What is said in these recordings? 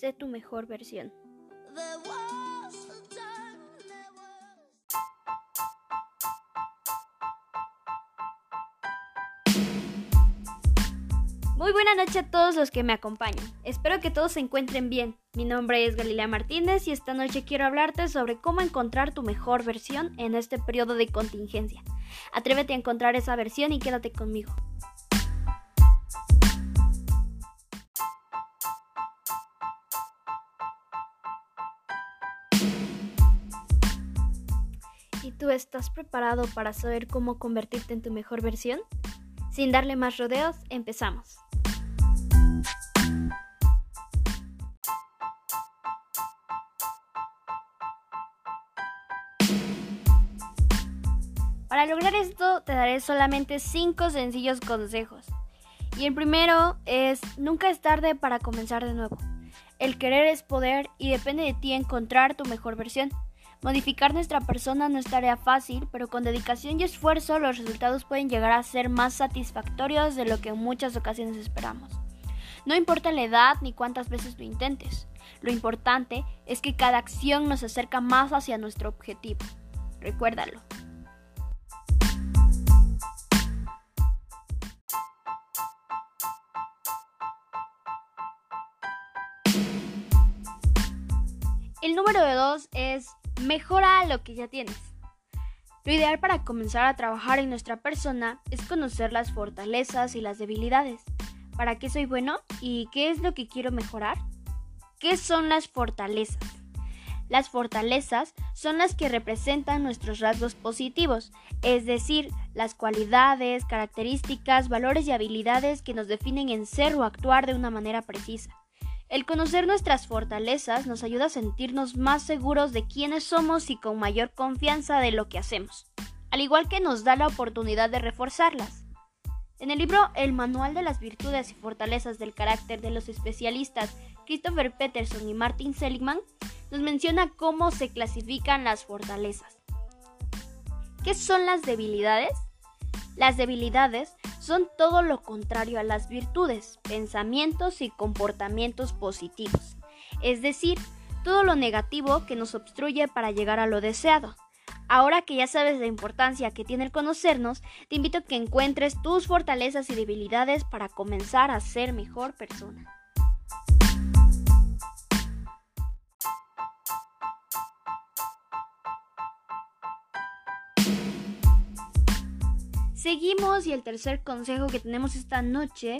Sé tu mejor versión. Muy buena noche a todos los que me acompañan. Espero que todos se encuentren bien. Mi nombre es Galilea Martínez y esta noche quiero hablarte sobre cómo encontrar tu mejor versión en este periodo de contingencia. Atrévete a encontrar esa versión y quédate conmigo. Tú estás preparado para saber cómo convertirte en tu mejor versión? Sin darle más rodeos, empezamos. Para lograr esto te daré solamente 5 sencillos consejos. Y el primero es nunca es tarde para comenzar de nuevo. El querer es poder y depende de ti encontrar tu mejor versión. Modificar nuestra persona no es tarea fácil, pero con dedicación y esfuerzo los resultados pueden llegar a ser más satisfactorios de lo que en muchas ocasiones esperamos. No importa la edad ni cuántas veces lo intentes, lo importante es que cada acción nos acerca más hacia nuestro objetivo. Recuérdalo. El número de dos es mejora lo que ya tienes. Lo ideal para comenzar a trabajar en nuestra persona es conocer las fortalezas y las debilidades. ¿Para qué soy bueno y qué es lo que quiero mejorar? ¿Qué son las fortalezas? Las fortalezas son las que representan nuestros rasgos positivos, es decir, las cualidades, características, valores y habilidades que nos definen en ser o actuar de una manera precisa. El conocer nuestras fortalezas nos ayuda a sentirnos más seguros de quiénes somos y con mayor confianza de lo que hacemos, al igual que nos da la oportunidad de reforzarlas. En el libro El Manual de las Virtudes y Fortalezas del Carácter de los especialistas Christopher Peterson y Martin Seligman, nos menciona cómo se clasifican las fortalezas. ¿Qué son las debilidades? Las debilidades son todo lo contrario a las virtudes, pensamientos y comportamientos positivos, es decir, todo lo negativo que nos obstruye para llegar a lo deseado. Ahora que ya sabes la importancia que tiene el conocernos, te invito a que encuentres tus fortalezas y debilidades para comenzar a ser mejor persona. Seguimos y el tercer consejo que tenemos esta noche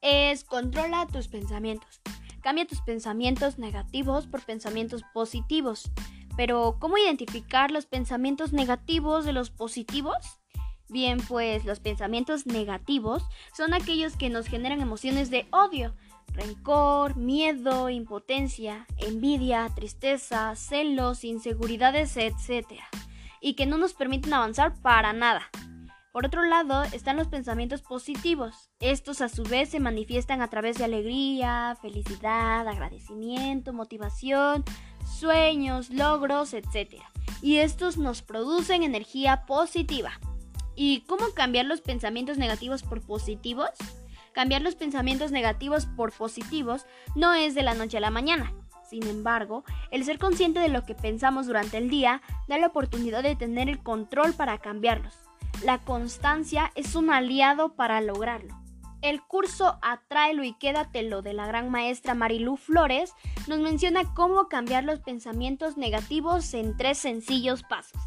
es controla tus pensamientos. Cambia tus pensamientos negativos por pensamientos positivos. Pero, ¿cómo identificar los pensamientos negativos de los positivos? Bien, pues los pensamientos negativos son aquellos que nos generan emociones de odio, rencor, miedo, impotencia, envidia, tristeza, celos, inseguridades, etc. Y que no nos permiten avanzar para nada. Por otro lado, están los pensamientos positivos. Estos a su vez se manifiestan a través de alegría, felicidad, agradecimiento, motivación, sueños, logros, etc. Y estos nos producen energía positiva. ¿Y cómo cambiar los pensamientos negativos por positivos? Cambiar los pensamientos negativos por positivos no es de la noche a la mañana. Sin embargo, el ser consciente de lo que pensamos durante el día da la oportunidad de tener el control para cambiarlos. La constancia es un aliado para lograrlo. El curso Atráelo y Quédatelo de la gran maestra Marilú Flores nos menciona cómo cambiar los pensamientos negativos en tres sencillos pasos.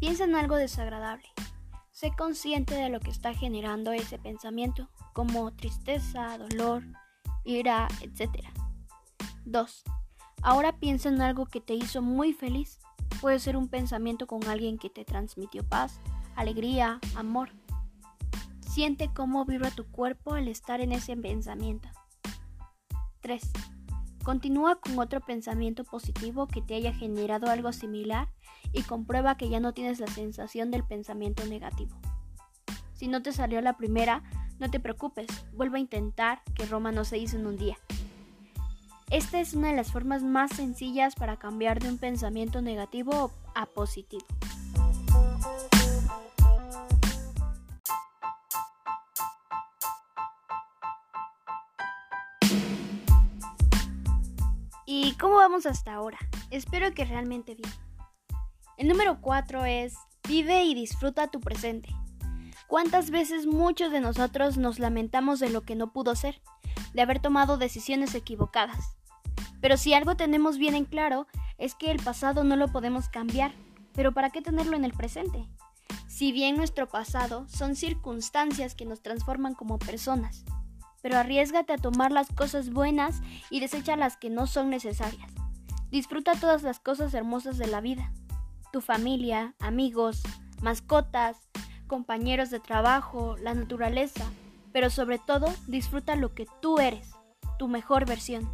Piensa en algo desagradable. Sé consciente de lo que está generando ese pensamiento como tristeza, dolor, ira, etc. 2. Ahora piensa en algo que te hizo muy feliz. Puede ser un pensamiento con alguien que te transmitió paz, alegría, amor. Siente cómo vibra tu cuerpo al estar en ese pensamiento. 3. Continúa con otro pensamiento positivo que te haya generado algo similar y comprueba que ya no tienes la sensación del pensamiento negativo. Si no te salió la primera, no te preocupes, vuelve a intentar que Roma no se hizo en un día. Esta es una de las formas más sencillas para cambiar de un pensamiento negativo a positivo. ¿Y cómo vamos hasta ahora? Espero que realmente bien. El número 4 es vive y disfruta tu presente. ¿Cuántas veces muchos de nosotros nos lamentamos de lo que no pudo ser, de haber tomado decisiones equivocadas? Pero si algo tenemos bien en claro es que el pasado no lo podemos cambiar, pero ¿para qué tenerlo en el presente? Si bien nuestro pasado son circunstancias que nos transforman como personas, pero arriesgate a tomar las cosas buenas y desecha las que no son necesarias. Disfruta todas las cosas hermosas de la vida. Tu familia, amigos, mascotas, compañeros de trabajo, la naturaleza, pero sobre todo disfruta lo que tú eres, tu mejor versión.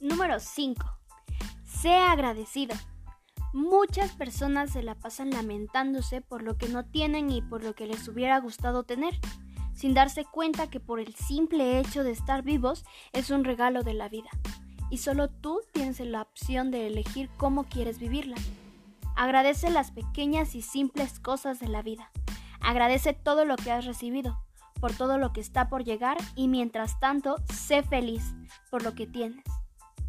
Número 5. Sea agradecido. Muchas personas se la pasan lamentándose por lo que no tienen y por lo que les hubiera gustado tener, sin darse cuenta que por el simple hecho de estar vivos es un regalo de la vida, y solo tú tienes la opción de elegir cómo quieres vivirla. Agradece las pequeñas y simples cosas de la vida. Agradece todo lo que has recibido, por todo lo que está por llegar y mientras tanto, sé feliz por lo que tienes.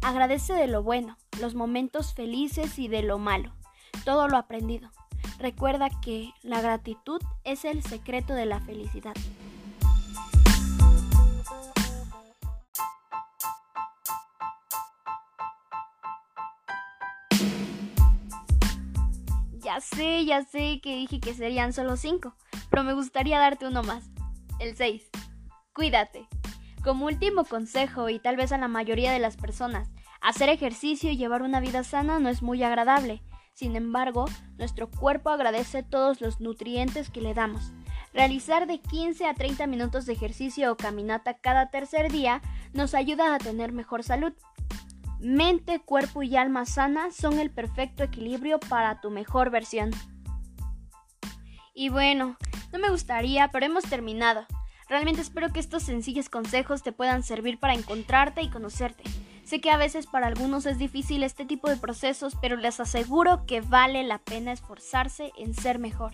Agradece de lo bueno, los momentos felices y de lo malo, todo lo aprendido. Recuerda que la gratitud es el secreto de la felicidad. Ya sé, ya sé que dije que serían solo cinco, pero me gustaría darte uno más. El 6. Cuídate. Como último consejo, y tal vez a la mayoría de las personas, hacer ejercicio y llevar una vida sana no es muy agradable. Sin embargo, nuestro cuerpo agradece todos los nutrientes que le damos. Realizar de 15 a 30 minutos de ejercicio o caminata cada tercer día nos ayuda a tener mejor salud. Mente, cuerpo y alma sana son el perfecto equilibrio para tu mejor versión. Y bueno, no me gustaría, pero hemos terminado. Realmente espero que estos sencillos consejos te puedan servir para encontrarte y conocerte. Sé que a veces para algunos es difícil este tipo de procesos, pero les aseguro que vale la pena esforzarse en ser mejor.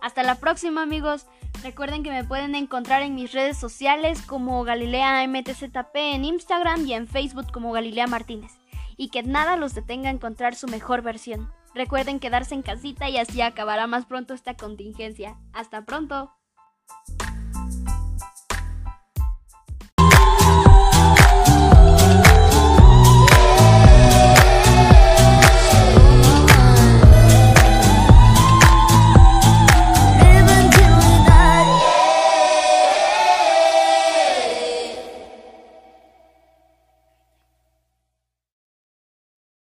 Hasta la próxima amigos. Recuerden que me pueden encontrar en mis redes sociales como Galilea MTZP en Instagram y en Facebook como Galilea Martínez. Y que nada los detenga a encontrar su mejor versión. Recuerden quedarse en casita y así acabará más pronto esta contingencia. Hasta pronto.